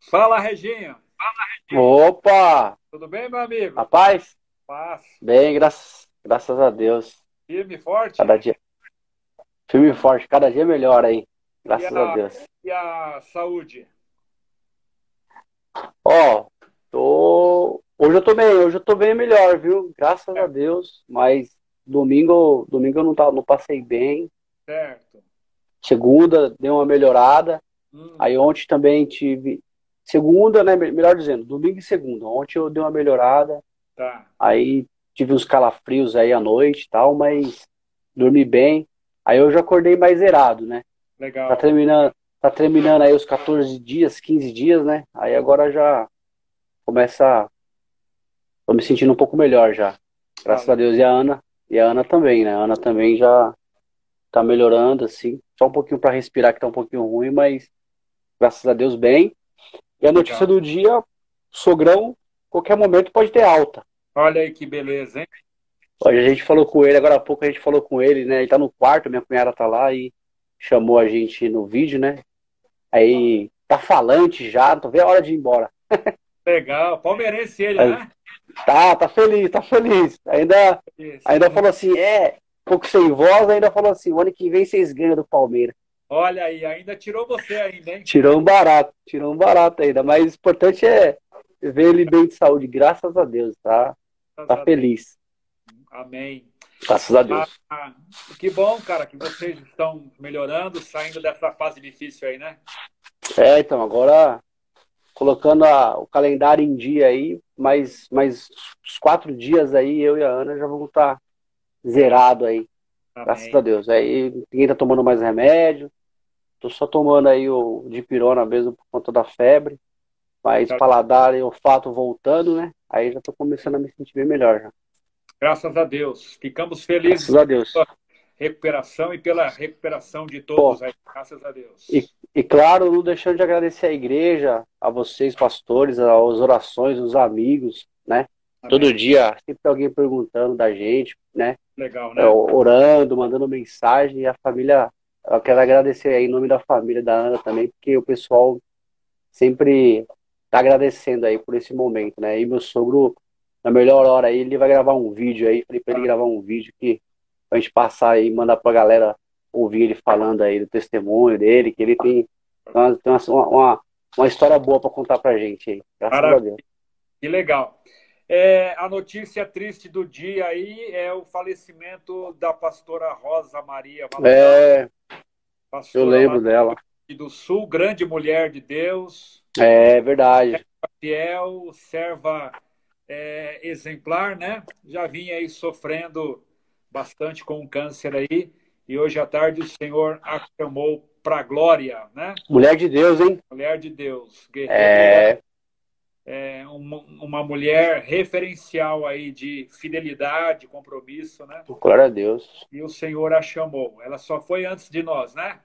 Fala, Reginho. Opa! Tudo bem, meu amigo? Rapaz, Paz. bem, graças, graças a Deus. Firme e forte? Cada dia. Firme e forte, cada dia melhor aí. Graças a- a Deus. E a saúde? Ó, tô. Hoje eu tô bem, hoje eu tô bem melhor, viu? Graças a Deus. Mas domingo, domingo eu não, tava, não passei bem. Certo. Segunda deu uma melhorada. Hum, Aí ontem também tive. Segunda, né? Melhor dizendo, domingo e segunda. Ontem eu dei uma melhorada. tá. Aí tive uns calafrios aí à noite e tal, mas dormi bem. Aí eu já acordei mais zerado, né? Tá Legal. terminando, tá terminando aí os 14 dias, 15 dias, né? Aí agora já começa. Tô me sentindo um pouco melhor já. Graças a Deus. E a Ana, e a Ana também, né? A Ana também já tá melhorando, assim. Só um pouquinho para respirar, que tá um pouquinho ruim, mas graças a Deus bem. E a notícia Legal. do dia, sogrão, qualquer momento pode ter alta. Olha aí que beleza, hein? Hoje a gente falou com ele, agora há pouco a gente falou com ele, né? Ele tá no quarto, minha cunhada tá lá e chamou a gente no vídeo, né? Aí tá falante já, não tô vendo a hora de ir embora. Legal. Palmeirense ele, Aí- né? Tá, tá feliz, tá feliz. Ainda, Isso. ainda falou assim, é, um pouco sem voz, ainda falou assim, o ano que vem vocês ganham do Palmeiras. Olha aí, ainda tirou você ainda, hein? Tirou um barato, tirou um barato ainda, mas o importante é ver ele bem de saúde, graças a Deus, tá? Tá feliz, Amém. graças a Deus. Ah, que bom, cara, que vocês estão melhorando, saindo dessa fase difícil aí, né? É, então, agora colocando a- o calendário em dia aí, mais, mais uns quatro dias aí, eu e a Ana já vamos estar zerado aí, graças Amém. a Deus. Aí ninguém tá tomando mais remédio, tô só tomando aí o dipirona mesmo por conta da febre, mas paladar e olfato voltando, né? Aí já tô começando a me sentir bem melhor já. Graças a Deus. Ficamos felizes Graças a Deus. pela recuperação e pela recuperação de todos aí. Graças a Deus. E, e claro, não deixando de agradecer à igreja, a vocês, pastores, às orações, os amigos, né? Amém. Todo dia, sempre tem alguém perguntando da gente, né? Legal, né? É, orando, mandando mensagem, e a família, eu quero agradecer aí em nome da família da Ana também, porque o pessoal sempre tá agradecendo aí por esse momento, né? E meu sogro, na melhor hora aí, ele vai gravar um vídeo aí, falei pra ele gravar um vídeo que pra gente passar aí, mandar pra galera ouvir ele falando aí do testemunho dele, que ele tem, uma, tem uma, uma, uma história boa pra contar pra gente aí, graças a Maravilha. Deus. Que legal. É, a notícia triste do dia aí é o falecimento da pastora Rosa Maria Valadão, É, pastora eu lembro lá dela. do Sul, grande mulher de Deus, É verdade. fiel, serva é, exemplar, né? Já vinha aí sofrendo bastante com o câncer aí, e hoje à tarde o Senhor a chamou para a glória, né? Mulher de Deus, hein? Mulher de Deus, guerreira, É, é, uma, uma mulher referencial aí de fidelidade, compromisso, né? glória a Deus. E o Senhor a chamou. Ela só foi antes de nós, né?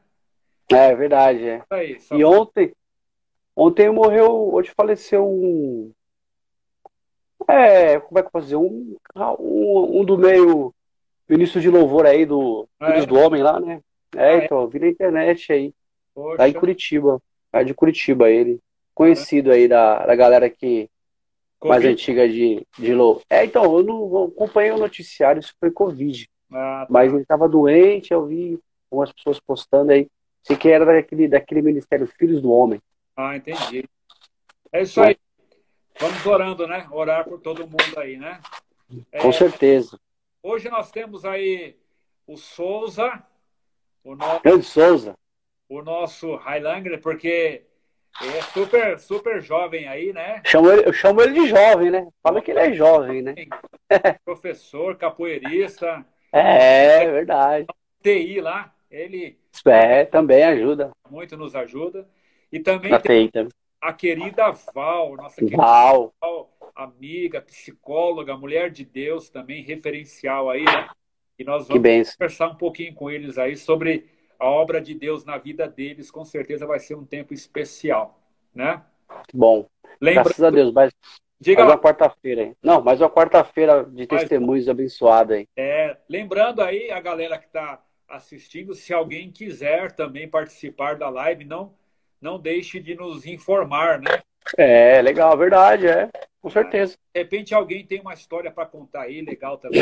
É verdade, é. Aí. E ontem, ontem morreu, hoje faleceu um. É, como é que eu posso dizer? Um, um, um do meio ministro de louvor aí do Ah, é? do Homem lá, né? Ah, É, é? então, vi na internet aí. Poxa, Tá em Curitiba. É de Curitiba ele. Conhecido aí da, da galera que mais Covid. antiga de, de louvor. É, então, eu não acompanhei o noticiário, isso foi Covid. Ah, tá. Mas ele tava doente, eu vi algumas pessoas postando aí. Sei que era daquele, daquele ministério Filhos do Homem. Ah, entendi. É isso aí. Vamos orando, né? Orar por todo mundo aí, né? É, Com certeza. hoje nós temos aí o Souza, o, no- Grande Souza. o nosso Highlander, porque é super, super jovem aí, né? Chamo ele, eu chamo ele de jovem, né? Fala que ele é jovem, né? Professor, capoeirista, É, verdade. TI lá, ele É, também ajuda. muito nos ajuda. E também a querida Val, nossa querida Val. Val, amiga, psicóloga, mulher de Deus também, referencial aí, né? E nós vamos conversar um pouquinho com eles aí sobre a obra de Deus na vida deles. Com certeza vai ser um tempo especial, né? Bom, Lembra, graças a Deus. Mais, diga mais uma quarta-feira aí. Não, mais uma quarta-feira de Mais- testemunhos abençoada aí. é, lembrando aí a galera que está assistindo, se alguém quiser também participar da live, não não deixe de nos informar, né? É, legal, verdade, é. Com certeza. De repente alguém tem uma história para contar aí, legal também.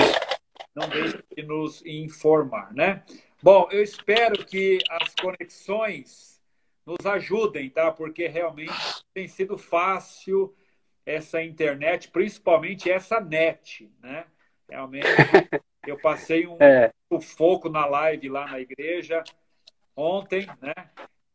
Não deixe de nos informar, né? Bom, eu espero que as conexões nos ajudem, tá? Porque realmente tem sido fácil essa internet, principalmente essa net, né? Realmente, eu passei um é. sufoco na live lá na igreja ontem, né?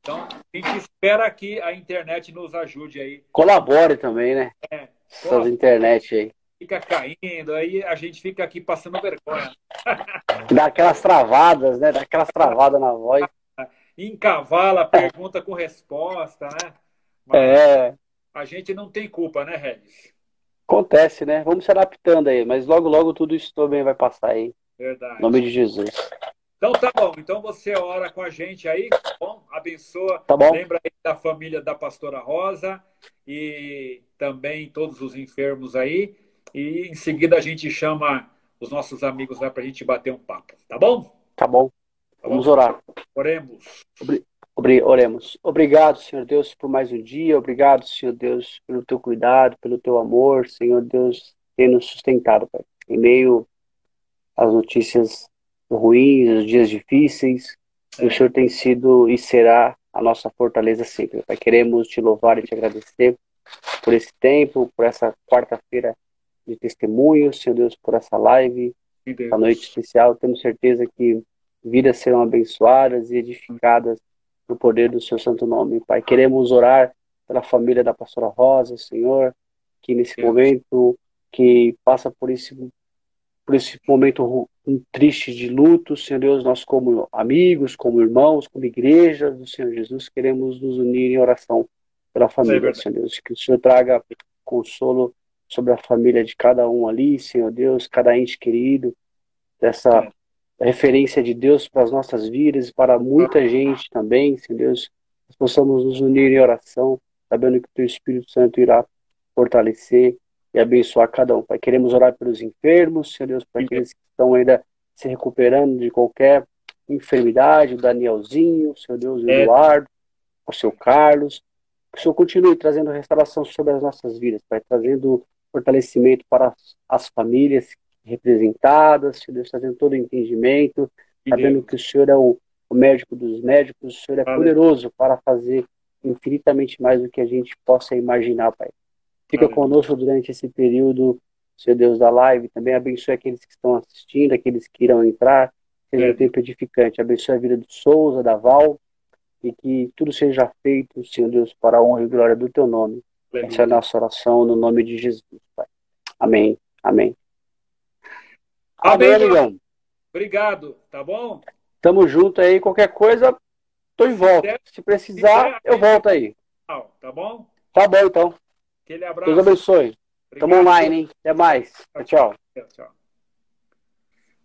Então, a gente espera que a internet nos ajude aí. Colabore também, né? É. Essas internet aí. Fica caindo, aí a gente fica aqui passando vergonha. Dá aquelas travadas, né? Dá aquelas travadas na voz. Encavala pergunta com resposta, né? Mas é. A gente não tem culpa, né, Regis? Acontece, né? Vamos se adaptando aí, mas logo, logo tudo isso também vai passar aí. Verdade. Em nome de Jesus. Então tá bom. Então você ora com a gente aí, tá bom? Abençoa. Tá bom. Lembra aí da família da pastora Rosa e também todos os enfermos aí. E em seguida a gente chama os nossos amigos lá para a gente bater um papo. Tá bom? Tá bom. Tá Vamos bom? orar. Oremos. Obri oremos. Obrigado, Senhor Deus, por mais um dia. Obrigado, Senhor Deus, pelo teu cuidado, pelo teu amor. Senhor Deus, tem nos sustentado, Pai. Em meio às notícias ruins, os dias difíceis, é. o Senhor tem sido e será a nossa fortaleza sempre. Pai, queremos te louvar e te agradecer por esse tempo, por essa quarta-feira de testemunho, Senhor Deus, por essa live, essa noite especial. Temos certeza que vidas serão abençoadas e edificadas no poder do seu santo nome. Pai, queremos orar pela família da pastora Rosa, Senhor, que nesse momento que passa por esse por esse momento triste de luto, Senhor Deus, nós como amigos, como irmãos, como igreja do Senhor Jesus, queremos nos unir em oração pela família, é Senhor Deus, que o Senhor traga consolo sobre a família de cada um ali, Senhor Deus, cada ente querido, dessa referência de Deus para as nossas vidas, para muita gente também, Senhor Deus, nós possamos nos unir em oração, sabendo que o Teu Espírito Santo irá fortalecer e abençoar cada um. Pai, queremos orar pelos enfermos, Senhor Deus, para aqueles que estão ainda se recuperando de qualquer enfermidade, o Danielzinho, Senhor Deus, o é. Eduardo, o seu Carlos. Que o Senhor continue trazendo restauração sobre as nossas vidas, Pai, trazendo fortalecimento para as famílias representadas, Senhor Deus, trazendo todo o entendimento, sabendo que o Senhor é o, o médico dos médicos, o Senhor é poderoso para fazer infinitamente mais do que a gente possa imaginar, Pai. Fica conosco durante esse período, Senhor Deus da live. Também abençoe aqueles que estão assistindo, aqueles que irão entrar. Seja um tempo edificante. Abençoe a vida do Souza, da Val. E que tudo seja feito, Senhor Deus, para a honra e glória do teu nome. Amém. Essa é a nossa oração no nome de Jesus, Pai. Amém. Amém. Amém, amigão. Obrigado, tá bom? Tamo junto aí. Qualquer coisa, tô em volta. Se precisar, eu volto aí. Tá bom? Tá bom, então. Aquele abraço. Deus abençoe. Estamos online, hein? Até mais. Tchau. tchau. tchau.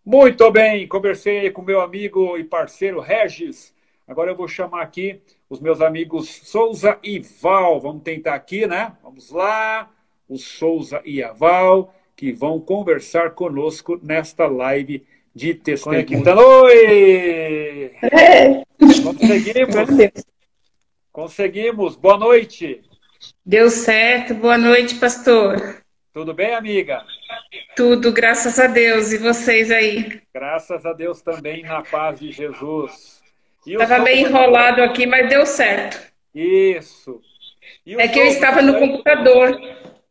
Muito bem, conversei com meu amigo e parceiro Regis. Agora eu vou chamar aqui os meus amigos Souza e Val. Vamos tentar aqui, né? Vamos lá. O Souza e a Val, que vão conversar conosco nesta live de testemunho. Oi! É. Conseguimos! Conseguimos! Boa noite! Deu certo. Boa noite, pastor. Tudo bem, amiga? Tudo, graças a Deus. E vocês aí? Graças a Deus também, na paz de Jesus. Estava bem enrolado aqui, mas deu certo. Isso. É que eu estava no computador.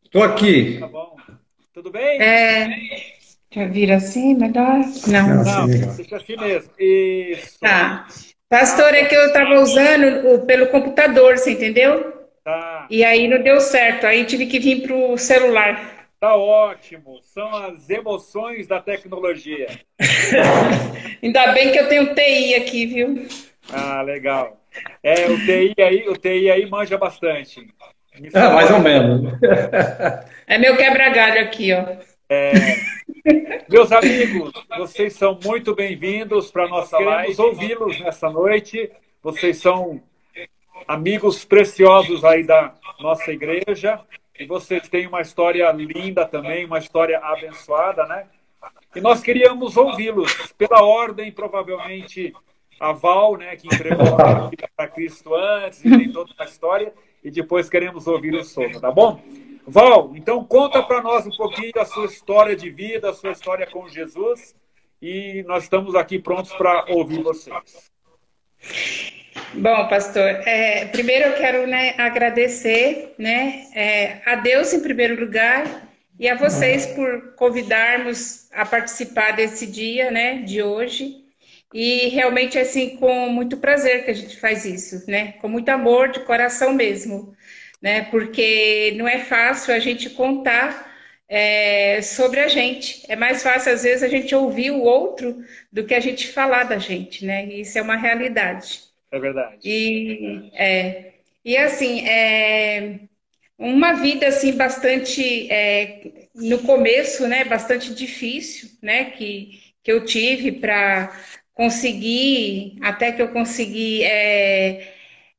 Estou aqui. Tá bom. Tudo bem? É. Deixa eu vir assim, melhor? Não. Não, deixa assim mesmo. Isso. Tá. Pastor, é que eu estava usando pelo computador, você entendeu? Tá. E aí não deu certo, aí tive que vir para o celular. Tá ótimo, são as emoções da tecnologia. Ainda bem que eu tenho TI aqui, viu? Ah, legal. É, o TI aí, o TI aí manja bastante. É, mais ou menos. É meu quebra-galho aqui, ó. É, meus amigos, vocês são muito bem-vindos para nossa live. Queremos ouvi-los nessa noite. Vocês são amigos preciosos aí da nossa igreja. E vocês têm uma história linda também, uma história abençoada, né? E nós queríamos ouvi-los. Pela ordem, provavelmente, a Val, né, que entregou a para Cristo antes, e tem toda a história, e depois queremos ouvir o som, tá bom? Val, então conta para nós um pouquinho da sua história de vida, a sua história com Jesus, e nós estamos aqui prontos para ouvir vocês. Bom, pastor, é, primeiro eu quero né, agradecer né, é, a Deus em primeiro lugar e a vocês por convidarmos a participar desse dia né, de hoje. E realmente, assim, com muito prazer que a gente faz isso, né? Com muito amor, de coração mesmo, né? Porque não é fácil a gente contar é, sobre a gente. É mais fácil, às vezes, a gente ouvir o outro do que a gente falar da gente, né? E isso é uma realidade. É verdade. E, é, e assim, é, uma vida, assim, bastante, é, no começo, né? Bastante difícil, né? Que, que eu tive para conseguir, até que eu consegui, é,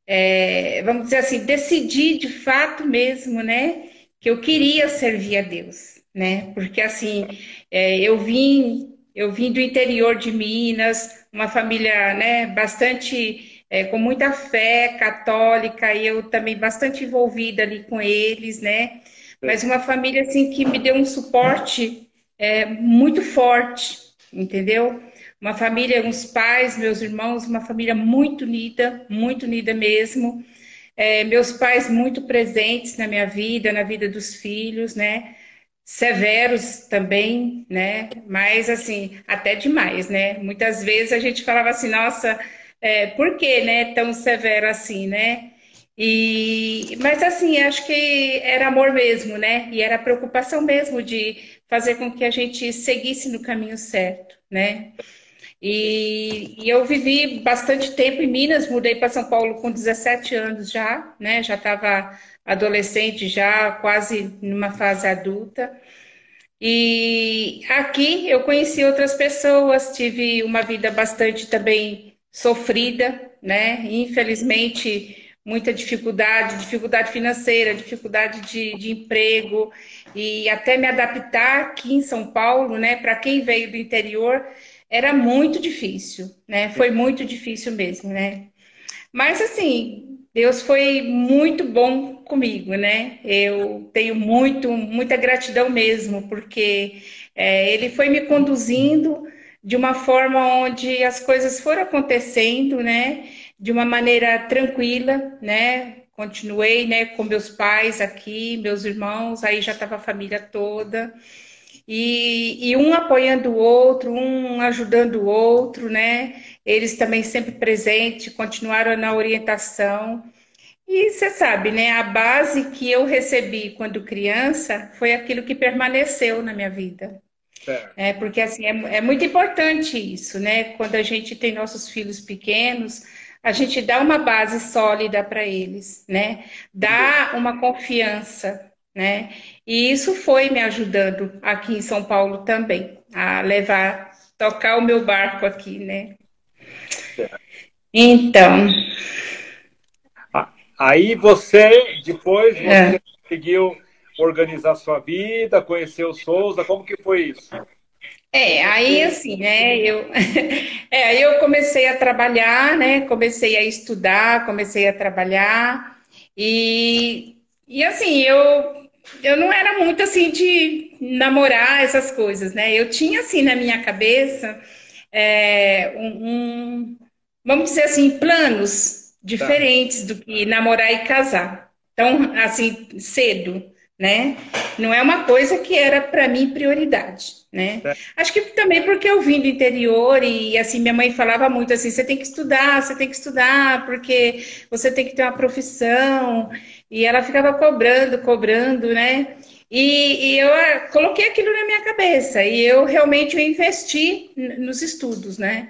é, vamos dizer assim, decidir de fato mesmo, né, que eu queria servir a Deus, né, porque assim, é, eu vim, eu vim do interior de Minas, uma família, né, bastante é, com muita fé católica e eu também bastante envolvida ali com eles, né? Mas uma família assim que me deu um suporte é, muito forte, entendeu? uma família, uns pais, meus irmãos, uma família muito unida, muito unida mesmo. É, meus pais muito presentes na minha vida, na vida dos filhos, né? Severos também, né? Mas assim, até demais, né? Muitas vezes a gente falava assim, nossa, é, por que, né? Tão severo assim, né? E, mas assim, acho que era amor mesmo, né? E era preocupação mesmo de fazer com que a gente seguisse no caminho certo, né? E, e, eu vivi bastante tempo em Minas, mudei para São Paulo com 17 anos já, né? Já estava adolescente, já quase numa fase adulta. E aqui eu conheci outras pessoas, tive uma vida bastante também sofrida, né? Infelizmente, muita dificuldade, dificuldade financeira, dificuldade de, de emprego, e até me adaptar aqui em São Paulo, né? Para quem veio do interior era muito difícil, né? Foi muito difícil mesmo, né? Mas assim, Deus foi muito bom comigo, né? Eu tenho muito, muita gratidão mesmo, porque é, Ele foi me conduzindo de uma forma onde as coisas foram acontecendo, né? De uma maneira tranquila, né? Continuei, né, com meus pais aqui, meus irmãos, aí já estava a família toda e, e um apoiando o outro, um ajudando o outro, né? Eles também sempre presentes, continuaram na orientação. E você sabe, né? A base que eu recebi quando criança foi aquilo que permaneceu na minha vida. É. é porque assim é, é muito importante isso, né? Quando a gente tem nossos filhos pequenos, a gente dá uma base sólida para eles, né? Dá uma confiança, né? E isso foi me ajudando aqui em São Paulo também, a levar, tocar o meu barco aqui, né? Então. Aí você, depois, você é. conseguiu organizar sua vida, conhecer o Souza, como que foi isso? É, aí assim, né, eu, é, aí eu comecei a trabalhar, né, comecei a estudar, comecei a trabalhar, e, e assim, eu eu não era muito assim de namorar essas coisas, né? Eu tinha assim na minha cabeça é, um, um, vamos dizer assim, planos diferentes tá. do que namorar e casar. Então, assim, cedo, né? Não é uma coisa que era para mim prioridade, né? É. Acho que também porque eu vim do interior e assim minha mãe falava muito assim, você tem que estudar, você tem que estudar porque você tem que ter uma profissão. E ela ficava cobrando, cobrando, né? E, e, eu ah, coloquei aquilo na minha cabeça e eu realmente investi nos estudos, né?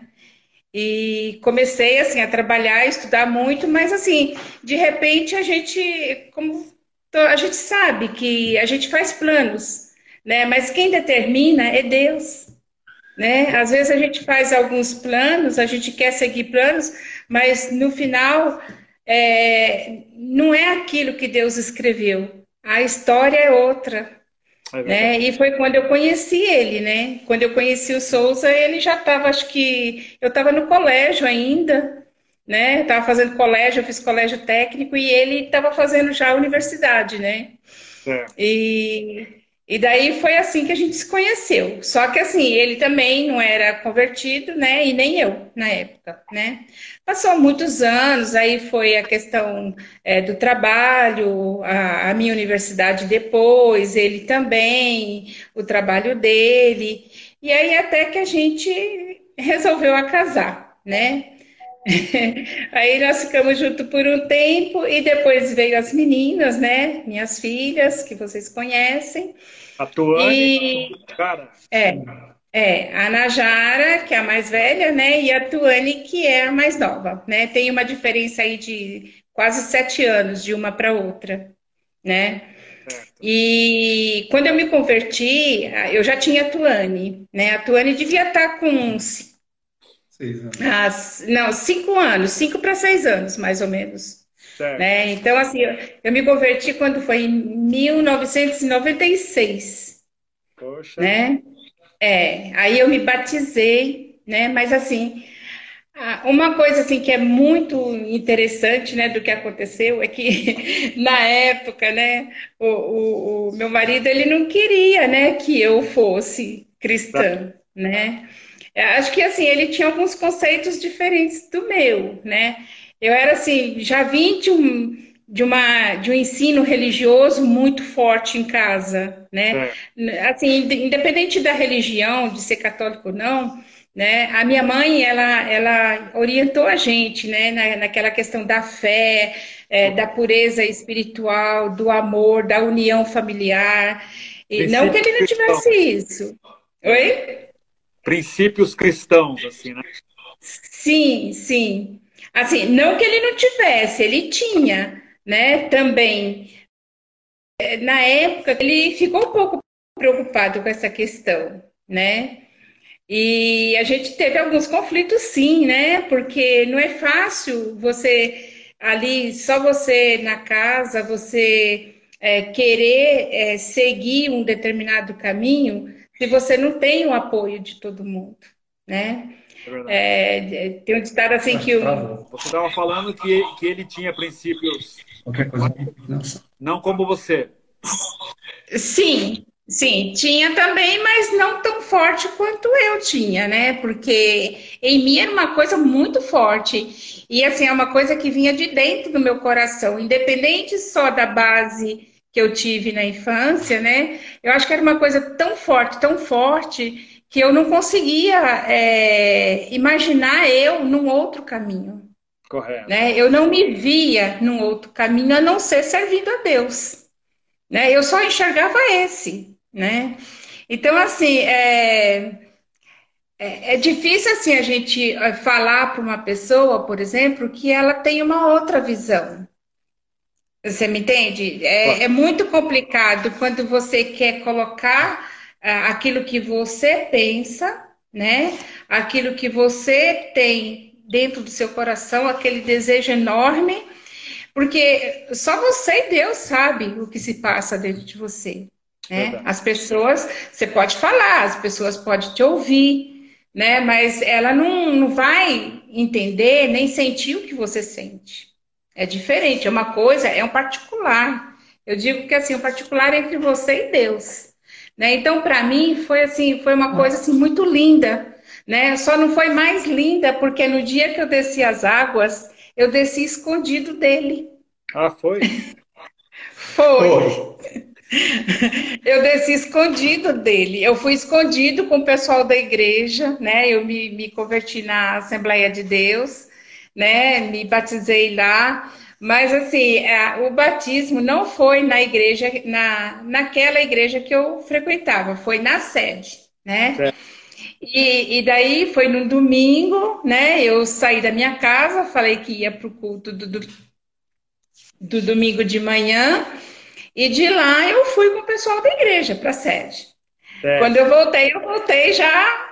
E comecei assim a trabalhar, a estudar muito, mas assim, de repente a gente, como a gente sabe que a gente faz planos, né? Mas quem determina é Deus, né? Às vezes a gente faz alguns planos, a gente quer seguir planos, mas no final é, não é aquilo que Deus escreveu. A história é outra. É né? E foi quando eu conheci ele, né? Quando eu conheci o Souza, ele já estava, acho que eu estava no colégio ainda, né? Estava fazendo colégio, eu fiz colégio técnico e ele estava fazendo já a universidade, né? É. E e daí foi assim que a gente se conheceu. Só que assim, ele também não era convertido, né? E nem eu na época, né? Passou muitos anos, aí foi a questão é, do trabalho, a, a, minha universidade depois, ele também, o trabalho dele. E aí até que a gente resolveu a casar, né? Aí nós ficamos juntos por um tempo e depois veio as meninas, né? Minhas filhas, que vocês conhecem. A Tuane, e... cara. É, é, a Najara, que é a mais velha, né? E a Tuane, que é a mais nova, né? Tem uma diferença aí de quase sete anos de uma para outra, né? Certo. E quando eu me converti, eu já tinha a Tuane, né? A Tuane devia estar tá com Seis anos. Ah, não, cinco anos, cinco para seis anos, mais ou menos. Né? Então, assim, eu, eu, me converti quando foi em 1996. Poxa. Né? É, aí eu me batizei, né? Mas assim, uma coisa assim que é muito interessante, né, do que aconteceu é que na época, né, o, o, o meu marido ele não queria, né, que eu fosse cristã, né? Acho que assim, ele tinha alguns conceitos diferentes do meu, né? Eu era assim, já vim de um, de uma de um ensino religioso muito forte em casa, né? É. Assim, independente da religião, de ser católico ou não, né? A minha mãe, ela, ela orientou a gente, né? Na, naquela questão da fé, é, da pureza espiritual, do amor, da união familiar. E não que ele não tivesse isso. Oi? Princípios cristãos, assim, né? Sim, sim. Assim, não que ele não tivesse, ele tinha, né, também. É, na época, ele ficou um pouco preocupado com essa questão, né? E a gente teve alguns conflitos, sim, né? Porque não é fácil você ali, só você na casa, você é, querer é, seguir um determinado caminho se você não tem o apoio de todo mundo, né? É é, tem um ditado assim que o... Você estava falando que, que ele tinha princípios não como você. Sim, sim, tinha também, mas não tão forte quanto eu tinha, né? Porque em mim era uma coisa muito forte. E assim, é uma coisa que vinha de dentro do meu coração, independente só da base que eu tive na infância, né? Eu acho que era uma coisa tão forte, tão forte, que eu não conseguia é, imaginar eu num outro caminho. Correto. Né? Eu não me via num outro caminho a não ser servindo a Deus. Né? Eu só enxergava esse, né? Então, assim, é, é, é difícil assim a gente é, falar para uma pessoa, por exemplo, que ela tem uma outra visão. Você me entende? É, é muito complicado quando você quer colocar uh, aquilo que você pensa, né? Aquilo que você tem dentro do seu coração, aquele desejo enorme, porque só você e Deus sabe o que se passa dentro de você. Né? As pessoas, você pode falar, as pessoas podem te ouvir, né? Mas ela não, não vai entender nem sentir o que você sente. É diferente, é uma coisa, é um particular. Eu digo que assim, o um particular é entre você e Deus. Né? Então, para mim, foi assim, foi uma coisa assim, muito linda. Né? Só não foi mais linda porque no dia que eu desci as águas, eu desci escondido dele. Ah, foi? foi. foi. Eu desci escondido dele. Eu fui escondido com o pessoal da igreja, né? Eu me, me converti na Assembleia de Deus né? Me batizei lá. Mas assim, é, o batismo não foi na igreja, na, naquela igreja que eu frequentava, foi na sede, né? E, e, daí foi no domingo, né? Eu saí da minha casa, falei que ia para o culto do, do, do, domingo de manhã, e de lá eu fui com o pessoal da igreja para a sede. Quando eu voltei, eu voltei já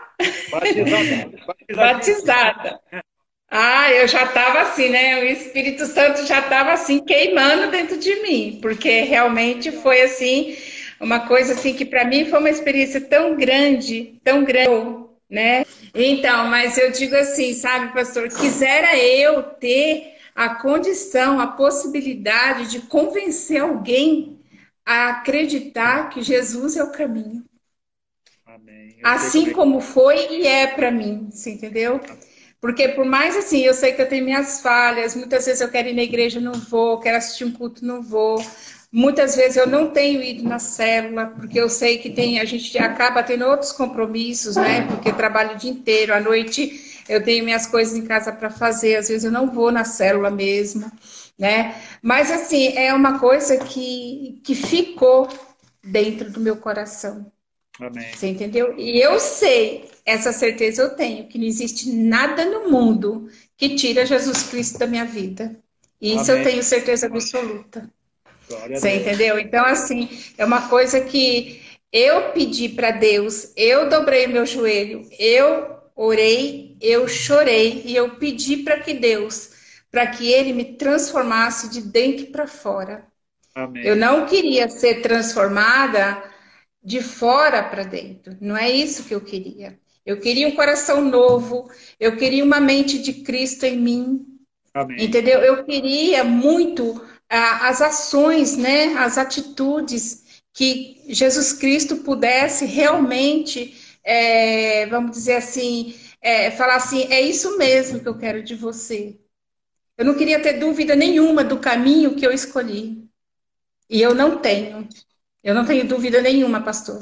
batizada. batizada. Ah, eu já estava assim, né? O Espírito Santo já estava assim queimando dentro de mim, porque realmente foi assim uma coisa assim que para mim foi uma experiência tão grande, tão grande, né? Então, mas eu digo assim, sabe, pastor, quisera eu ter a condição, a possibilidade de convencer alguém a acreditar que Jesus é o caminho. Amém. Assim como foi e é para mim, você entendeu? Porque por mais assim, eu sei que eu tenho minhas falhas, muitas vezes eu quero ir na igreja, não vou, quero assistir um culto, não vou. Muitas vezes eu não tenho ido na célula, porque eu sei que tem, a gente acaba tendo outros compromissos, né? Porque eu trabalho o dia inteiro, à noite eu tenho minhas coisas em casa para fazer, às vezes eu não vou na célula mesmo, né? Mas assim, é uma coisa que, que ficou dentro do meu coração. Amém. Você entendeu? E eu sei, essa certeza eu tenho, que não existe nada no mundo que tira Jesus Cristo da minha vida. E isso Amém. eu tenho certeza absoluta. Glória Você entendeu? Então, assim, é uma coisa que eu pedi para Deus, eu dobrei meu joelho, eu orei, eu chorei e eu pedi para que Deus, para que Ele me transformasse de dentro para fora. Amém. Eu não queria ser transformada de fora para dentro. Não é isso que eu queria. Eu queria um coração novo, eu queria uma mente de Cristo em mim. Amém. Entendeu? Eu queria muito ah, as ações, né, as atitudes que Jesus Cristo pudesse realmente, é, vamos dizer assim, é, falar assim, é isso mesmo que eu quero de você. Eu não queria ter dúvida nenhuma do caminho que eu escolhi. E eu não tenho. Eu não tenho dúvida nenhuma, pastor.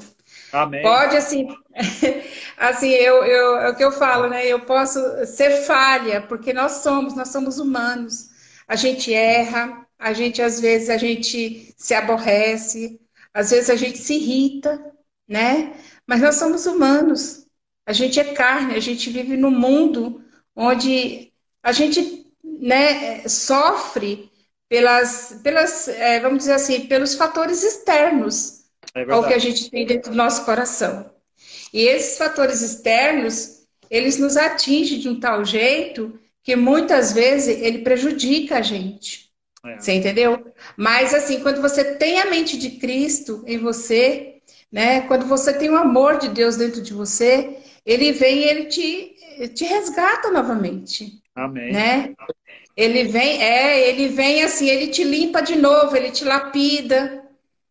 Amém. Pode, assim, assim, eu, eu, é o que eu falo, né? Eu posso ser falha, porque nós somos, nós somos humanos. A gente erra, a gente, às vezes, a gente se aborrece, às vezes a gente se irrita, né? Mas nós somos humanos. A gente é carne, a gente vive num mundo onde a gente né, sofre pelas, pelas é, vamos dizer assim, pelos fatores externos é ao que a gente tem dentro do nosso coração. E esses fatores externos, eles nos atingem de um tal jeito que muitas vezes ele prejudica a gente. É. Você entendeu? Mas assim, quando você tem a mente de Cristo em você, né? Quando você tem o amor de Deus dentro de você, ele vem e ele te, te resgata novamente. Amém. Né? Ele vem, é, ele vem assim, ele te limpa de novo, ele te lapida,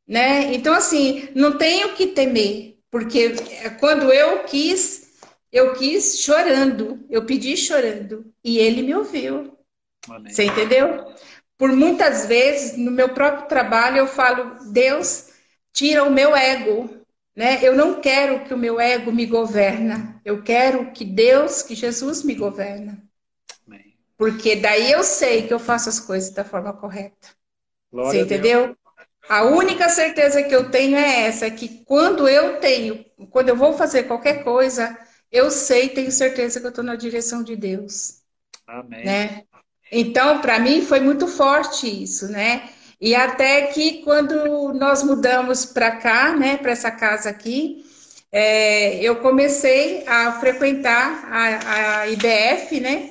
né? Então, assim, não tenho que temer, porque quando eu quis, eu quis chorando, eu pedi chorando, e ele me ouviu. Amém. Você entendeu? Por muitas vezes, no meu próprio trabalho, eu falo, Deus, tira o meu ego, né? Eu não quero que o meu ego me governa, eu quero que Deus, que Jesus me governa. Porque daí eu sei que eu faço as coisas da forma correta. Glória Você entendeu? A única certeza que eu tenho é essa, que quando eu tenho, quando eu vou fazer qualquer coisa, eu sei, tenho certeza que eu estou na direção de Deus. Amém. Né? Então, para mim foi muito forte isso, né? E até que quando nós mudamos para cá, né, para essa casa aqui, é, eu comecei a frequentar a, a IBF, né?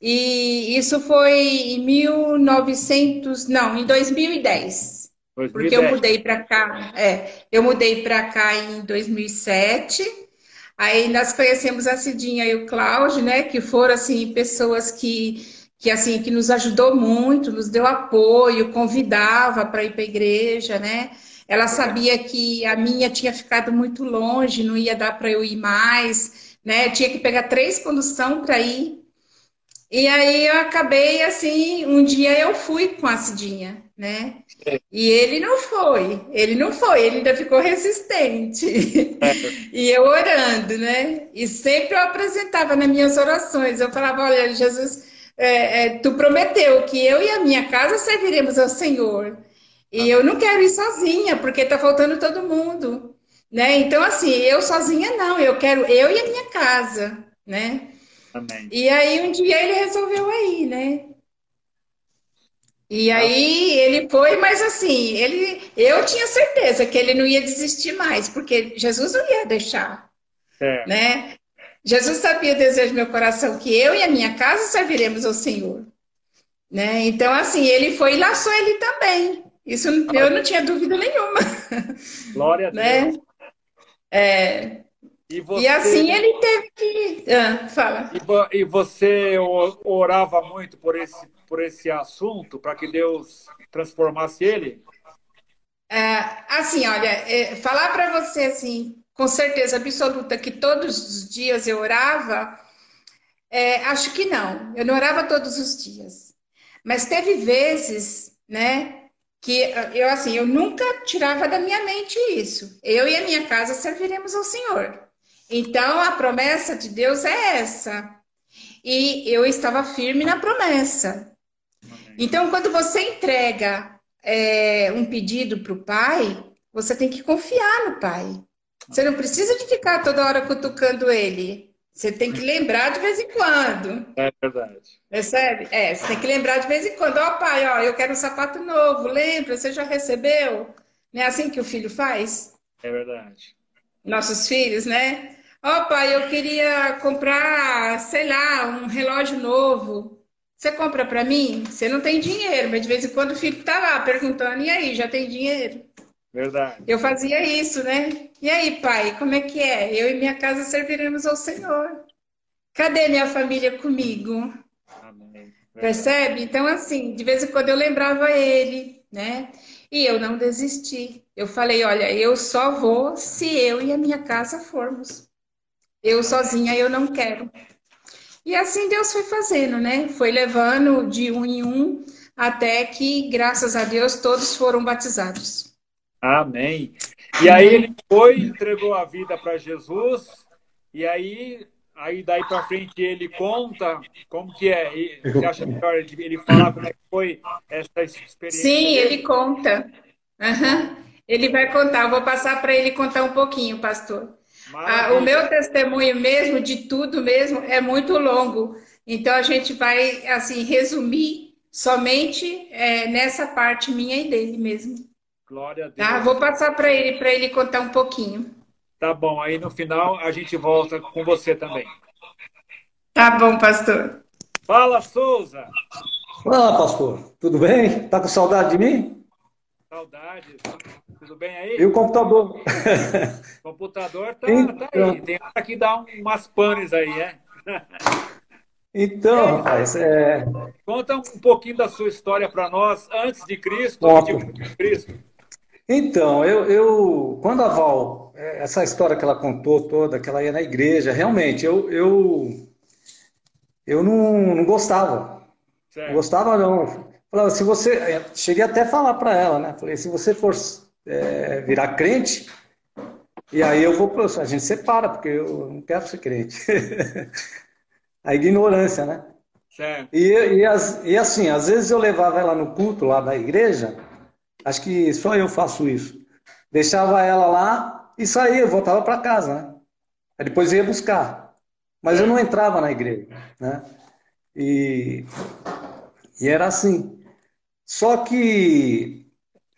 E isso foi em 1900, não, em 2010. 2010. Porque eu mudei para cá, é, eu mudei para cá em 2007. Aí nós conhecemos a Cidinha e o Cláudio, né, que foram assim pessoas que que assim que nos ajudou muito, nos deu apoio, convidava para ir para a igreja, né? Ela sabia que a minha tinha ficado muito longe, não ia dar para eu ir mais, né? tinha que pegar três condução para ir e aí eu acabei assim, um dia eu fui com a Cidinha, né? É. E ele não foi, ele não foi, ele ainda ficou resistente. É. e eu orando, né? E sempre eu apresentava nas minhas orações, eu falava, olha, Jesus, é, é, tu prometeu que eu e a minha casa serviremos ao Senhor. E eu não quero ir sozinha, porque tá faltando todo mundo, né? Então, assim, eu sozinha não, eu quero eu e a minha casa, né? Amém. E aí um dia ele resolveu aí, né? E aí ele foi, mas assim, ele, eu tinha certeza que ele não ia desistir mais, porque Jesus não ia deixar, é. né? Jesus sabia o desejo do meu coração que eu e a minha casa serviremos ao Senhor, né? Então assim, ele foi e laçou ele também, Isso eu não tinha dúvida nenhuma. Glória a né? Deus. É, E, você, e assim ele teve que. Ah, fala. e vo- você orava muito por esse, por esse assunto, para que Deus transformasse ele? É, assim, olha, é, falar para você assim, com certeza absoluta, que todos os dias eu orava, é, acho que não. Eu não orava todos os dias. Mas teve vezes, né, que eu assim, eu nunca tirava da minha mente isso. Eu e a minha casa serviremos ao Senhor. Então a promessa de Deus é essa. E eu estava firme na promessa. Então, quando você entrega é, um pedido para o pai, você tem que confiar no pai. Você não precisa de ficar toda hora cutucando ele. Você tem que lembrar de vez em quando. É verdade. Percebe? É, você tem que lembrar de vez em quando. Ó, pai, ó, eu quero um sapato novo. Lembra? Você já recebeu? Não é assim que o filho faz? É verdade. Nossos filhos, né? Ó, pai, eu queria comprar, sei lá, um relógio novo. Você compra para mim? Você não tem dinheiro, mas de vez em quando o filho tá lá perguntando: e aí, já tem dinheiro? Verdade. Eu fazia isso, né? E aí, pai, como é que é? Eu e minha casa serviremos ao Senhor. Cadê minha família comigo? Amém. Percebe? Então, assim, de vez em quando eu lembrava ele, né? E eu não desisti. Eu falei: olha, eu só vou se eu e a minha casa formos. Eu sozinha eu não quero. E assim Deus foi fazendo, né? Foi levando de um em um até que, graças a Deus, todos foram batizados. Amém. E aí ele foi, entregou a vida para Jesus, e aí, aí daí para frente ele conta como que é. Você acha melhor ele falar como é que foi essa experiência? Sim, ele conta. Aham. Ele vai contar. Eu vou passar para ele contar um pouquinho, pastor. Ah, o meu testemunho mesmo, de tudo mesmo, é muito longo. Então a gente vai assim resumir somente é, nessa parte minha e dele mesmo. Glória a Deus. Tá? Vou passar para ele para ele contar um pouquinho. Tá bom, aí no final a gente volta com você também. Tá bom, pastor. Fala, Souza! Fala, pastor. Tudo bem? Tá com saudade de mim? Saudades. Tudo bem aí? E o computador? O computador tá, tá Então. aí. Tem hora que dá um- umas panes aí, é? Então, rapaz, é... Conta um pouquinho da sua história para nós, antes de Cristo depois de Cristo. Então, eu, eu, quando a Val, é, essa história que ela contou toda, que ela ia na igreja, realmente, eu, eu, eu não, não gostava. Não Certo. gostava, não. Falava, se você. é, Cheguei até a falar para ela, né? Falei, se você for é, virar crente, e aí eu vou. pro- A gente separa, porque eu não quero ser crente. A ignorância, né? certo. E, e, as- e assim, às vezes eu levava ela no culto lá da igreja, acho que só eu faço isso. Deixava ela lá e saía, voltava para casa, né? Aí depois ia buscar. Mas eu não entrava na igreja, né? E, e era assim. Só que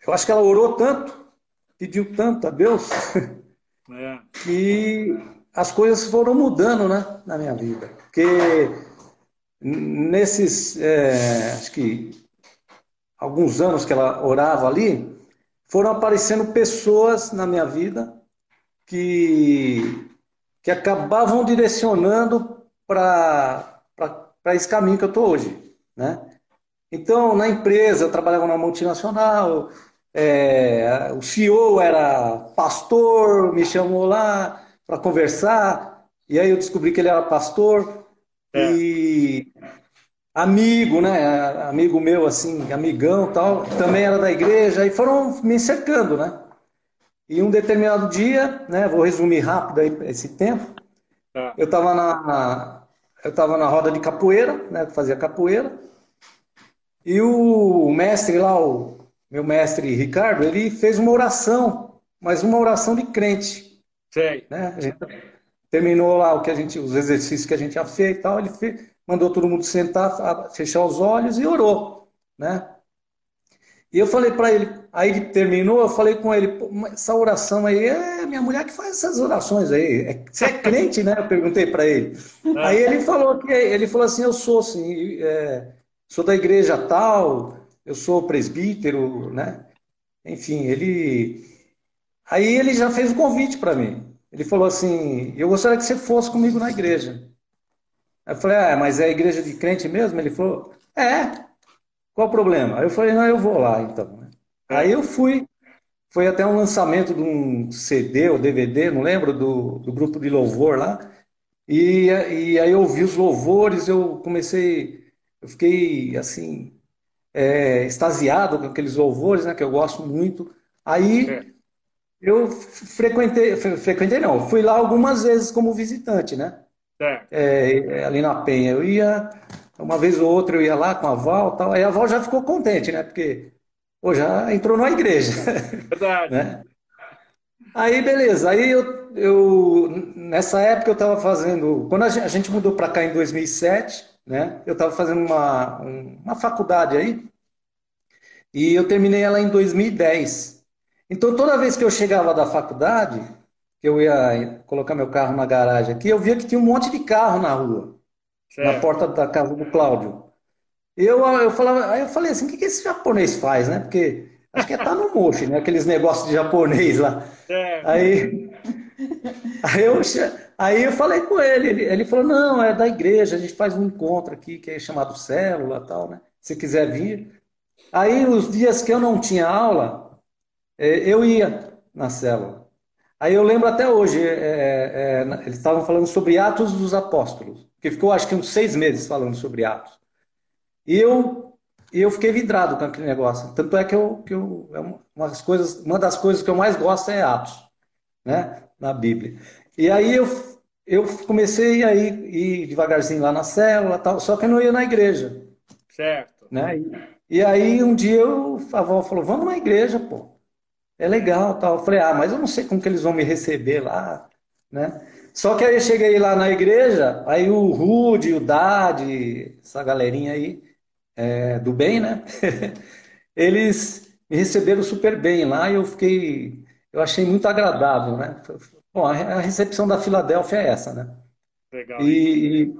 eu acho que ela orou tanto, pediu tanto a Deus, É. que as coisas foram mudando, né, na minha vida. Porque nesses, é, acho que alguns anos que ela orava ali, foram aparecendo pessoas na minha vida que, que acabavam direcionando para esse caminho que eu estou hoje, né? Então, na empresa, eu trabalhava numa multinacional, é, o CEO era pastor, me chamou lá para conversar, e aí eu descobri que ele era pastor, É. e amigo, né? Amigo meu, assim, amigão tal, também era da igreja, e foram me cercando, né? E um determinado dia, né? Vou resumir rápido aí esse tempo. Tá. Eu estava na, eu tava na roda de capoeira, né? Fazia capoeira. E o mestre lá, o meu mestre Ricardo, ele fez uma oração, mas uma oração de crente, Sei. né? Terminou lá o que a gente, os exercícios que a gente tinha feito e tal, ele fe- mandou todo mundo sentar, fechar os olhos e orou, né? E eu falei para ele, aí ele terminou, eu falei com ele, "Pô, mas essa oração aí é minha mulher que faz essas orações aí. É- Você é crente, né? Eu perguntei para ele. Aí ele falou que ele falou assim, eu sou sim, é, sou da igreja tal, eu sou presbítero, né? enfim, ele. Aí ele já fez o convite para mim. Ele falou assim: Eu gostaria que você fosse comigo na igreja. Eu falei: Ah, mas é a igreja de crente mesmo? Ele falou: É. Qual o problema? Aí eu falei: Não, eu vou lá então. Aí eu fui. Foi até um lançamento de um CD ou DVD, não lembro, do, do grupo de louvor lá. E, e aí eu ouvi os louvores, eu comecei, eu fiquei assim, é, extasiado com aqueles louvores, né, que eu gosto muito. Aí é. eu frequentei, frequentei não, fui lá algumas vezes como visitante, né? É, é ali na Penha. Eu ia, uma vez ou outra eu ia lá com a Val tal. Aí a Val já ficou contente, né? Porque pô, já entrou na igreja. Verdade. né? Aí, beleza. Aí eu, eu nessa época eu estava fazendo, quando a gente mudou para cá em 2007, né? Eu estava fazendo uma, uma faculdade aí e eu terminei ela em 2010. Então, toda vez que eu chegava da faculdade, eu ia colocar meu carro na garagem aqui, eu via que tinha um monte de carro na rua, certo. na porta da casa do Cláudio. Eu, eu falava, aí eu falei assim, o que, que esse japonês faz, né? Porque acho que é tá no moche, né? Aqueles negócios de japonês lá. Certo. Aí, aí, eu, aí eu falei com ele, ele, ele falou, não, é da igreja, a gente faz um encontro aqui que é chamado célula tal, né? Se quiser vir. Aí os dias que eu não tinha aula, é, eu ia na célula. Aí eu lembro até hoje, é, é, eles estavam falando sobre Atos dos Apóstolos, que ficou acho que uns seis meses falando sobre Atos. E eu, eu fiquei vidrado com aquele negócio. Tanto é que eu, que eu uma, das coisas, uma das coisas que eu mais gosto é Atos, né, na Bíblia. E aí eu, eu comecei a ir, ir devagarzinho lá na célula, tal, só que eu não ia na igreja. Certo. Né? E, e aí um dia eu, a avó falou, vamos na igreja, pô. É legal, tal. Eu falei, ah, mas eu não sei como que eles vão me receber lá, né? Só que aí eu cheguei lá na igreja, aí o Rude, o Dade, essa galerinha aí, é, do bem, né? eles me receberam super bem lá e eu fiquei, eu achei muito agradável, né? Bom, a recepção da Filadélfia é essa, né? Legal. E,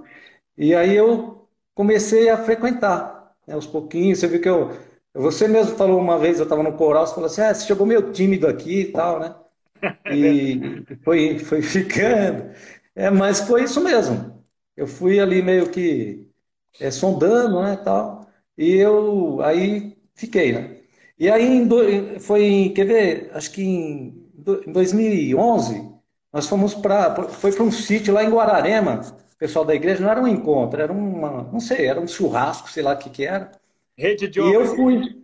e, e aí eu comecei a frequentar né, aos pouquinhos. Você viu que eu. Você mesmo falou uma vez, eu estava no coral, você falou assim: ah, você chegou meio tímido aqui e tal, né? E foi, foi ficando. É, mas foi isso mesmo. Eu fui ali meio que é, sondando, né, tal. E eu aí fiquei, né? E aí em do, foi, quer ver, acho que em, em 2011 nós fomos para, foi para um sítio lá em Guararema, pessoal da igreja, não era um encontro, era uma, não sei, era um churrasco, sei lá o que que era. Rede de E eu fui.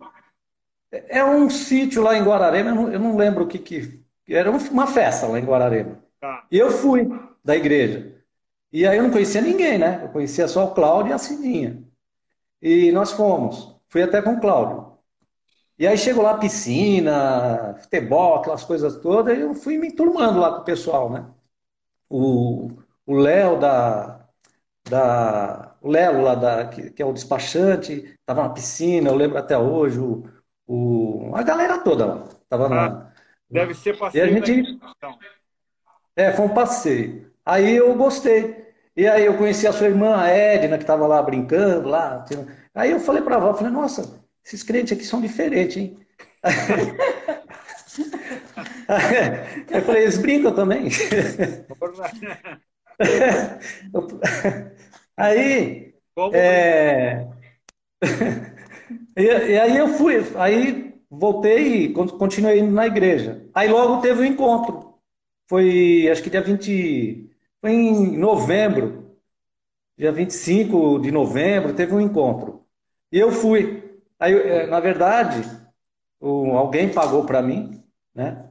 É um sítio lá em Guararema, eu não, eu não lembro o que que. Era uma festa lá em Guararema. Tá. E eu fui da igreja. E aí eu não conhecia ninguém, né? Eu conhecia só o Cláudio e a Cidinha. E nós fomos. Fui até com o Cláudio. E aí chegou lá piscina, futebol, aquelas coisas todas, e eu fui me enturmando lá com o pessoal, né? O, Léo da, da o Léo lá da, que, que é o despachante, estava na piscina, eu lembro até hoje, o, o, a galera toda lá. Tava ah, na, deve ser passeio. E a gente, é, foi um passeio. Aí eu gostei. E aí eu conheci a sua irmã, a Edna, que estava lá brincando, lá. Aí eu falei para a avó, falei, nossa, esses crentes aqui são diferentes, hein? eu falei, eles brincam também. aí. É... e, e, aí eu fui, aí voltei e continuei indo na igreja. Aí logo teve um encontro. Foi, acho que dia 20. Foi em novembro. Dia 25 de novembro, teve um encontro. E eu fui. Aí, é, na verdade, alguém pagou para mim, né?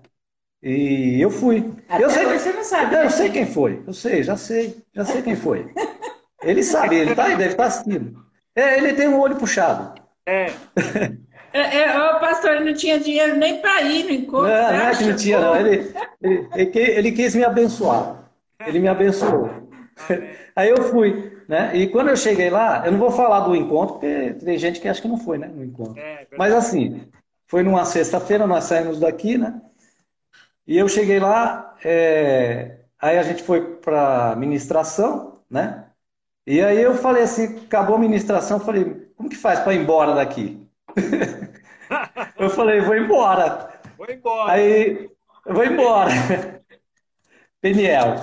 E eu fui. Até eu sei, você não sabe. Eu, né? sei quem foi. Eu sei, já sei. Já sei quem foi. Ele sabe, ele tá aí, deve estar tá assistindo. É, ele tem um olho puxado. É. é, é o pastor não tinha dinheiro nem para ir no encontro. Não, não é que não tinha, não. Ele, ele, ele, ele quis me abençoar. Ele me abençoou. Aí eu fui, né? E quando eu cheguei lá, eu não vou falar do encontro, porque tem gente que acha que não foi, né? No encontro. É, Mas assim, foi numa sexta-feira, nós saímos daqui, né? E eu cheguei lá, é... aí a gente foi para ministração, né? E aí eu falei assim, acabou a ministração, falei, como que faz para ir embora daqui? Eu falei, vou embora. Vou embora. Aí, vou embora. Peniel.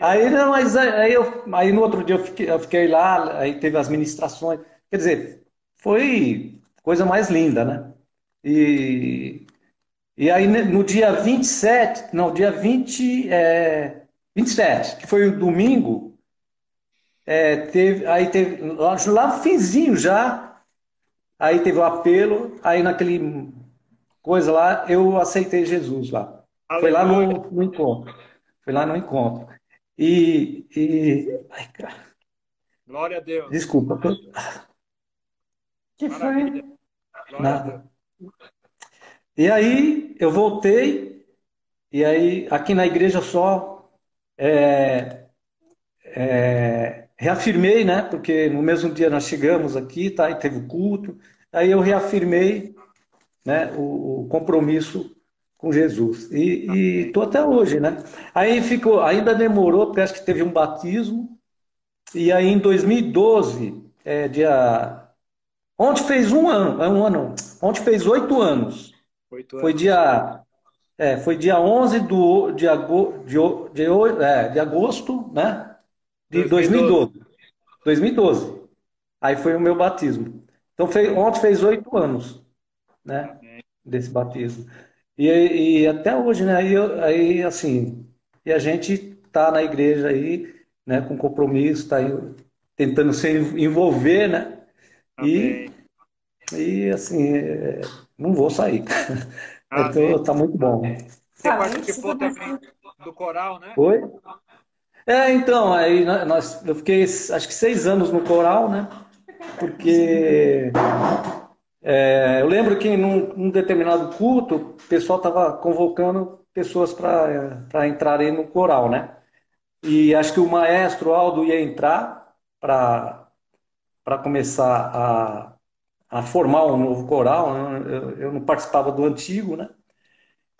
Aí, não, mas aí, eu, aí no outro dia eu fiquei, eu fiquei lá, aí teve as ministrações. Quer dizer, foi coisa mais linda, né? E, e aí no dia 27, não, dia 20, é, 27, que foi o domingo, é, teve, aí teve, lá, lá no finzinho já, aí teve o apelo, aí naquele coisa lá, eu aceitei Jesus lá. Foi lá no, no encontro. Foi lá no encontro. E. e... Ai, cara. Glória a Deus. Desculpa. Que foi? Nada. E aí eu voltei, e aí aqui na igreja só é, é, reafirmei, né? Porque no mesmo dia nós chegamos aqui, tá? E teve o culto. Aí eu reafirmei né, o, o compromisso com Jesus. E estou até hoje, né? Aí ficou, ainda demorou, porque acho que teve um batismo. E aí em 2012, é, dia. Ontem fez um ano, é um ano. Ontem fez oito anos. Oito anos. Foi dia. É, foi dia 11 do, de, ago, de, de, é, de agosto, né? De 2012. 2012. Aí foi o meu batismo. Então fez, ontem fez oito anos, né? Desse batismo. E, e até hoje, né? Aí, aí, assim, e a gente tá na igreja aí, né? Com compromisso, tá aí, tentando se envolver, né? E, e assim, é, não vou sair. Então, tá muito bom. Você participou também do coral, né? Oi? É, então, aí nós, eu fiquei acho que seis anos no coral, né? Porque é, eu lembro que num, num, determinado culto, o pessoal estava convocando pessoas para entrarem no coral, né? E acho que o maestro Aldo ia entrar para começar a, a formar um novo coral. Né? Eu, eu, não participava do antigo, né?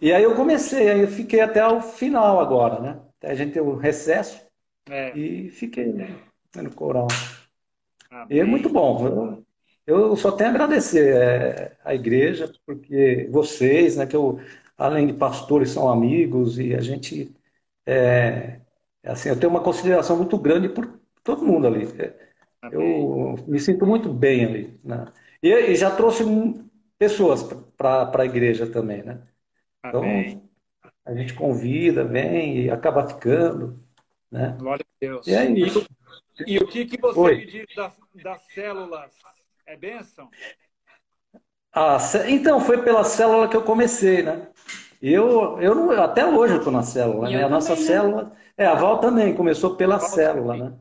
E aí eu comecei, aí eu fiquei até o final agora, né? Até a gente ter o recesso é. e fiquei né, no coral. E é muito bom. Eu, eu só tenho a agradecer é, a igreja, porque vocês, né, que eu, além de pastores, são amigos e a gente, é, assim, eu tenho uma consideração muito grande por todo mundo ali. É, eu me sinto muito bem ali. Né? E, e já trouxe pessoas para a igreja também, né? Então, a gente convida, vem e acaba ficando, né? Glória a Deus. E, é isso. e, e o que, que você Oi. me diz das, das células é bênção? Ah, então, foi pela célula que eu comecei, né? Eu, eu não, até hoje eu estou na célula, né? A nossa também, né? célula. Né? É, a Val também começou pela célula, também. né?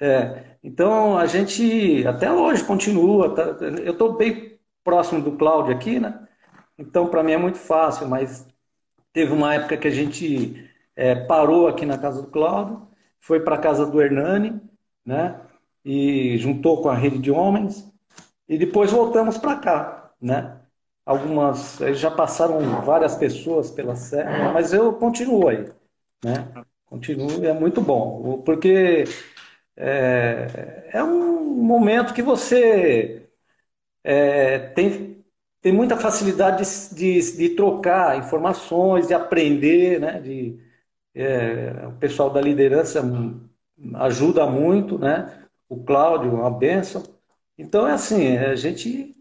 É, então a gente até hoje continua. Tá, eu estou bem próximo do Cláudio aqui, né? Então para mim é muito fácil, mas teve uma época que a gente é, parou aqui na casa do Cláudio, foi para a casa do Hernani, né? E juntou com a rede de homens e depois voltamos para cá, né? Algumas já passaram várias pessoas pela serra, mas eu continuo aí, né? Continuo, é muito bom, porque é, é um momento que você é, tem, tem muita facilidade de, de, de, trocar informações, de aprender, né? De, é, o pessoal da liderança ajuda muito, né? O Cláudio, uma benção. Então é assim, a gente,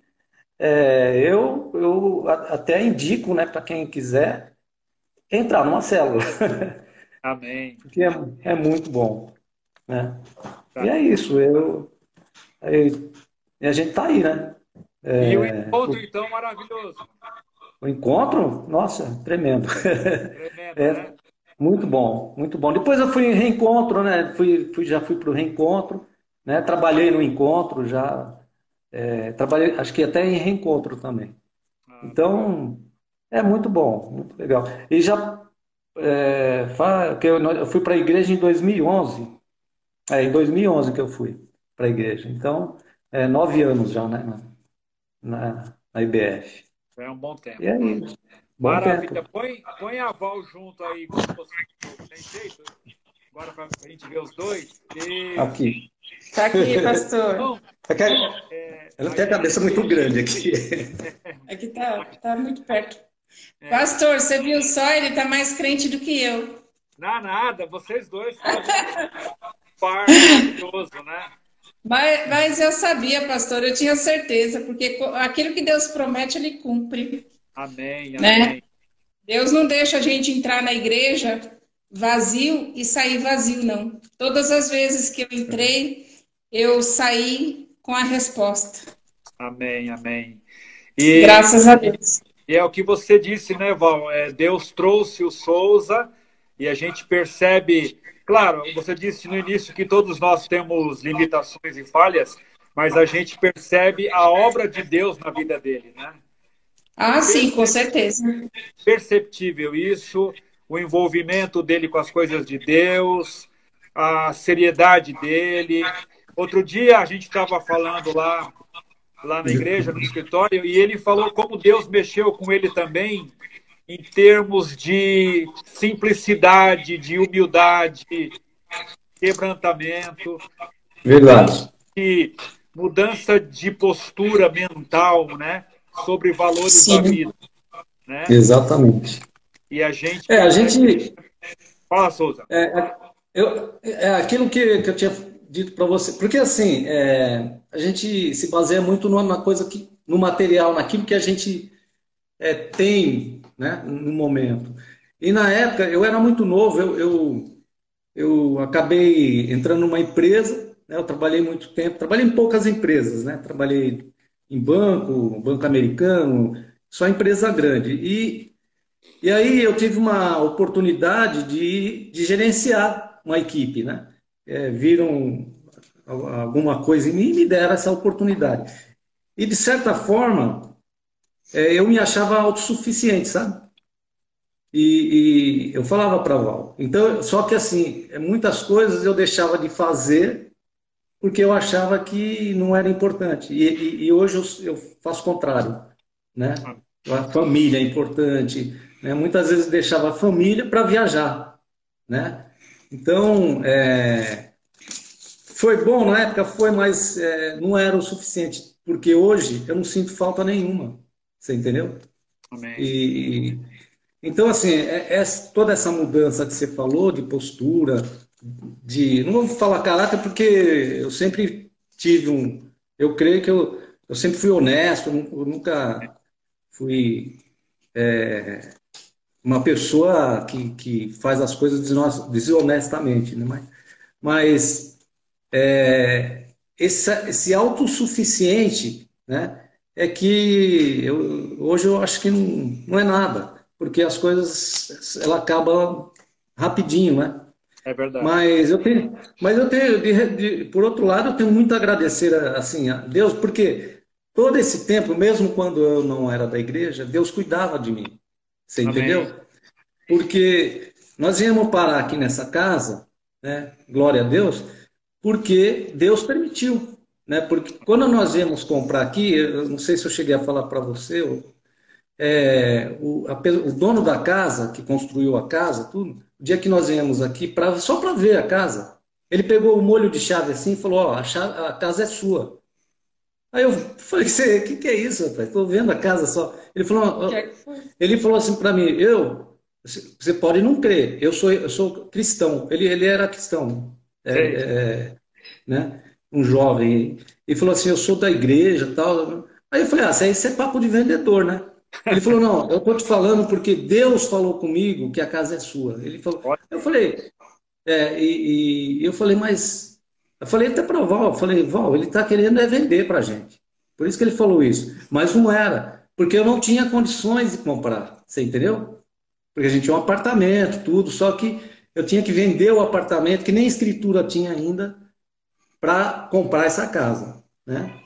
é, eu, eu até indico, né, para quem quiser entrar numa célula. Amém. Porque é, é muito bom, né? Tá. E é isso, eu, eu a gente tá aí, né? É, e o encontro, o, então, maravilhoso. O encontro, nossa, tremendo. Tremendo, é, né? Muito bom, muito bom. Depois eu fui em reencontro, né? Fui, fui, já fui para o reencontro. Né? Trabalhei no encontro já, é, trabalhei, acho que até em reencontro também. Ah, então, é muito bom, muito legal. E já, é, que eu, fui para a igreja em 2011, é, em 2011 que eu fui para a igreja. Então, é, nove anos já, né, na, na, IBF. É um bom tempo. E é isso. Bom Maravilha. Põe, põe a Val junto aí com você. Tem jeito? Agora para a gente ver os dois. Aqui. Está aqui, pastor. É, ela tem a cabeça muito grande aqui. Aqui está tá muito perto. É. Pastor, você viu só? Ele está mais crente do que eu. Não, nada. Vocês dois par maravilhoso, né? Mas, mas eu sabia, pastor, eu tinha certeza, porque aquilo que Deus promete, Ele cumpre. Amém, né? amém. Deus não deixa a gente entrar na igreja vazio e sair vazio, não. Todas as vezes que eu entrei, eu saí com a resposta. Amém, amém. E, Graças a Deus. E é o que você disse, né, Val? É, Deus trouxe o Souza e a gente percebe Claro, você disse no início que todos nós temos limitações e falhas, mas a gente percebe a obra de Deus na vida dele, né? Ah, sim, com certeza. Perceptível isso, o envolvimento dele com as coisas de Deus, a seriedade dele. Outro dia a gente estava falando lá, lá na igreja, no escritório, e ele falou como Deus mexeu com ele também em termos de simplicidade, de humildade, quebrantamento. Verdade. E mudança de postura mental, né? Sobre valores Sim. da vida. Né? Exatamente. E a gente. É, a gente. Fala, Souza. É, eu, é aquilo que, que eu tinha dito para você. Porque, assim, é, a gente se baseia muito numa coisa que. no material, naquilo que a gente é, tem né, no momento. E na época, eu era muito novo, eu, eu, eu acabei entrando numa empresa, né, eu trabalhei muito tempo, trabalhei em poucas empresas, né, trabalhei em banco, banco americano, só empresa grande. E, e aí eu tive uma oportunidade de, de gerenciar uma equipe, né? É, viram alguma coisa em mim e me deram essa oportunidade. E de certa forma, é, eu me achava autossuficiente, sabe? E, e eu falava para Val. Então, só que assim, muitas coisas eu deixava de fazer porque eu achava que não era importante. E, e, e hoje eu, eu, faço o contrário, né? A família é importante. Né? Muitas vezes deixava a família para viajar, né? Então, é... foi bom na época, foi, mas é, não era o suficiente, porque hoje eu não sinto falta nenhuma. Você entendeu? Amém. E, então, assim, é, é, toda essa mudança que você falou de postura, de. Não vou falar caráter, porque eu sempre tive um. Eu creio que eu, eu sempre fui honesto, eu nunca fui é, uma pessoa que, que faz as coisas desonestamente, né? Mas, mas é, esse, esse autossuficiente, né? é que eu, hoje eu acho que não, não é nada, porque as coisas ela acaba rapidinho, né? É verdade. Mas eu tenho, mas eu tenho, de, de, por outro lado, eu tenho muito a agradecer assim a Deus, porque todo esse tempo, mesmo quando eu não era da igreja, Deus cuidava de mim. Você Amém. entendeu? Porque nós íamos parar aqui nessa casa, né? Glória a Deus, porque Deus permitiu né? Porque quando nós viemos comprar aqui, eu não sei se eu cheguei a falar para você, é, o, a, o, dono da casa, que construiu a casa, tudo, o dia que nós viemos aqui, pra, só para ver a casa, ele pegou o molho de chave assim e falou: Ó, a, chave, a casa é sua. Aí eu falei: O que, que é isso, rapaz? Estou vendo a casa só. Ele falou, ele falou assim para mim: Eu, você pode não crer, eu sou, eu sou cristão. Ele, ele era cristão. É, é, né? um jovem, e falou assim, eu sou da igreja tal. Aí eu falei, ah, isso é papo de vendedor, né? Ele falou, não, eu tô te falando porque Deus falou comigo que a casa é sua. Ele falou, eu falei, é, e, e, eu falei, mas eu falei até para Val, falei, Val, ele está querendo é vender para gente. Por isso que ele falou isso. Mas não era, porque eu não tinha condições de comprar. Você entendeu? Porque a gente tinha um apartamento, tudo, só que eu tinha que vender o apartamento, que nem escritura tinha ainda, para comprar essa casa. Né?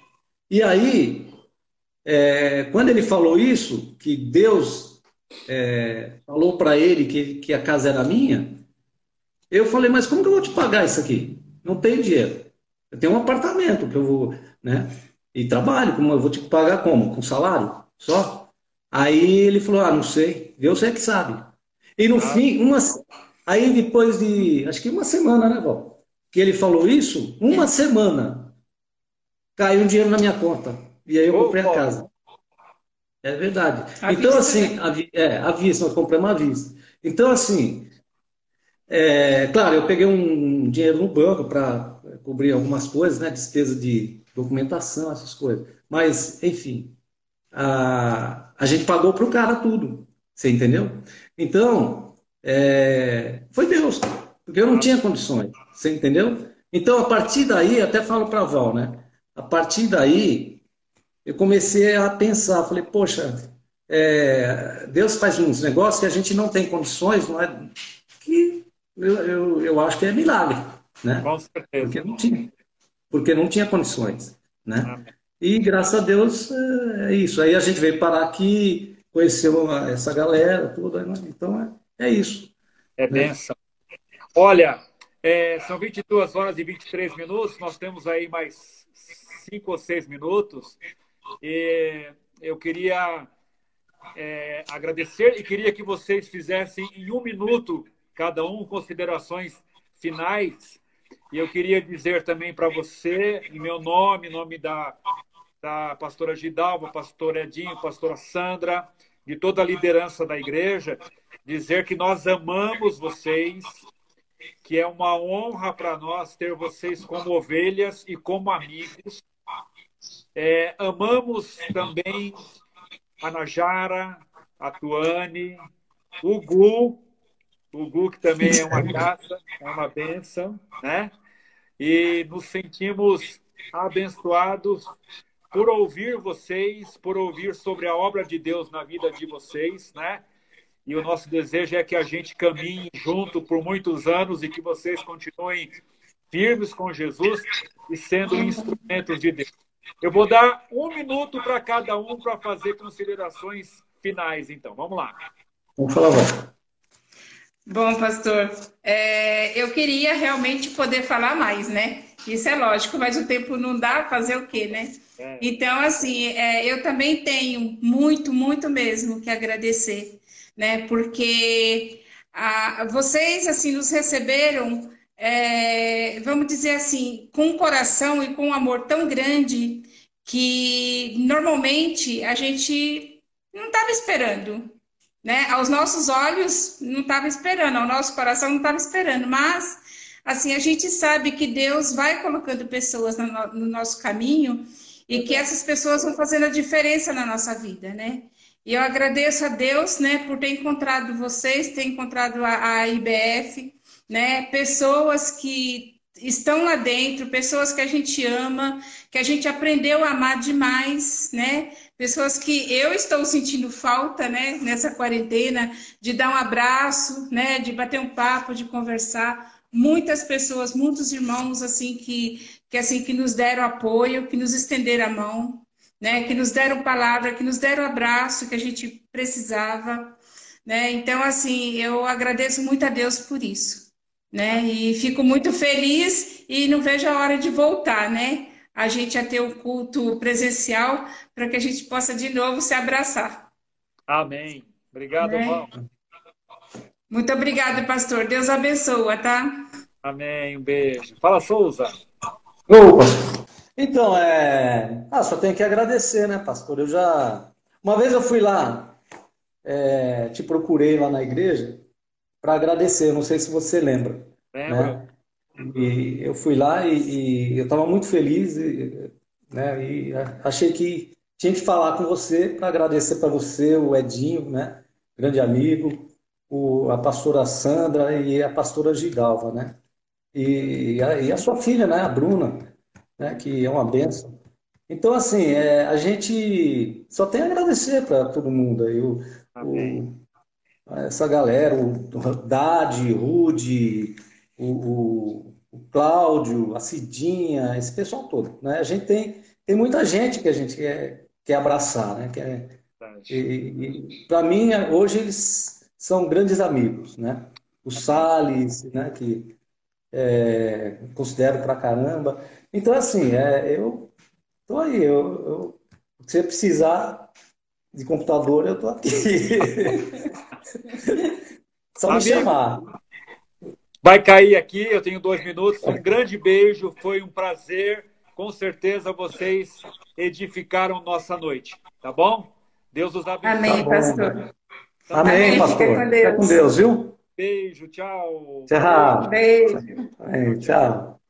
E aí, é, quando ele falou isso, que Deus é, falou para ele que, que a casa era minha, eu falei, mas como que eu vou te pagar isso aqui? Não tenho dinheiro. Eu tenho um apartamento que eu vou, né? E trabalho, como eu vou te pagar como? Com salário? Só? Aí ele falou, ah, não sei, Deus é que sabe. E no ah. fim, uma, aí depois de, acho que uma semana, né, Val? que ele falou isso, uma semana caiu um dinheiro na minha conta. E aí eu comprei a casa. É verdade. A então, assim, a, é, à vista, nós compramos à vista. Então, assim, é, claro, eu peguei um dinheiro no banco para cobrir algumas coisas, né? Despesa de documentação, essas coisas. Mas, enfim, a, a gente pagou para o cara tudo. Você entendeu? Então, é, foi Deus, porque eu não tinha condições. Você entendeu? Então, a partir daí, até falo para Val, né? A partir daí, eu comecei a pensar, falei, poxa, é, Deus faz uns negócios que a gente não tem condições, não é? Que eu, eu, eu acho que é milagre, né? Com certeza. Porque não tinha, porque não tinha condições, né? Amém. E graças a Deus é, é isso. Aí a gente veio parar aqui, conheceu essa galera, tudo. Então é, é isso. É né? benção. Olha, é, são 22 horas e 23 minutos, nós temos aí mais 5 ou 6 minutos. E eu queria é, agradecer e queria que vocês fizessem em um minuto, cada um, considerações finais. E eu queria dizer também para você, em meu nome, em nome da, da pastora Gidalva, pastor Edinho, pastora Sandra, de toda a liderança da igreja, dizer que nós amamos vocês, que é uma honra para nós ter vocês como ovelhas e como amigos. É, amamos também a Najara, a Tuane, o Gu, o Gu que também é uma graça, é uma bênção, né? E nos sentimos abençoados por ouvir vocês, por ouvir sobre a obra de Deus na vida de vocês, né? E o nosso desejo é que a gente caminhe junto por muitos anos e que vocês continuem firmes com Jesus e sendo instrumentos de Deus. Eu vou dar um minuto para cada um para fazer considerações finais, então. Vamos lá. Vamos falar, Bom, pastor, é, eu queria realmente poder falar mais, né? Isso é lógico, mas o tempo não dá, fazer o quê, né? É. Então, assim, é, eu também tenho muito, muito mesmo que agradecer né? Porque a, vocês assim nos receberam, é, vamos dizer assim, com um coração e com um amor tão grande que normalmente a gente não estava esperando, né? Aos nossos olhos não estava esperando, ao nosso coração não estava esperando, mas assim a gente sabe que Deus vai colocando pessoas no, no nosso caminho e que essas pessoas vão fazendo a diferença na nossa vida, né? E eu agradeço a Deus, né, por ter encontrado vocês, ter encontrado a, a IBF, né, pessoas que estão lá dentro, pessoas que a gente ama, que a gente aprendeu a amar demais, né? Pessoas que eu estou sentindo falta, né, nessa quarentena, de dar um abraço, né, de bater um papo, de conversar. Muitas pessoas, muitos irmãos assim que que assim que nos deram apoio, que nos estenderam a mão, né, que nos deram palavra, que nos deram abraço que a gente precisava, né? Então, assim, eu agradeço muito a Deus por isso, né? E fico muito feliz e não vejo a hora de voltar, né? A gente a ter o um culto presencial para que a gente possa de novo se abraçar. Amém. Obrigado, né? irmão. Muito obrigada, pastor. Deus abençoa, tá? Amém. Um beijo. Fala, Souza. Opa. Então, é... ah, só tenho que agradecer, né, pastor? Eu já. Uma vez eu fui lá, é... te procurei lá na igreja para agradecer, não sei se você lembra. Lembro. Né? E eu fui lá e, e eu estava muito feliz, e, né, e achei que tinha que falar com você para agradecer para você, o Edinho, né, grande amigo, o, a pastora Sandra e a pastora Gidalva, né? E, a, e a sua filha, né, a Bruna né, que é uma benção. Então, assim, é, a gente só tem a agradecer para todo mundo aí, o, o, essa galera, o, o Dade, Rude, o, o, o, Cláudio, a Cidinha, esse pessoal todo. Né? A gente tem, tem muita gente que a gente quer, quer abraçar, né? Quer, e, e para mim, hoje eles são grandes amigos, né? O Salles, né, que é, considero pra caramba. Então, assim, é, eu tô aí. Eu, eu, se você precisar de computador, eu tô aqui. Só me chamar. Vai cair aqui, eu tenho dois minutos. Um grande beijo, foi um prazer. Com certeza vocês edificaram nossa noite, tá bom? Deus os abençoe. Amém, tá pastor. Amém, Amém, pastor. Fica com Deus. Fica com Deus, viu? Beijo, tchau. Tchau. Beijo. Amém, tchau.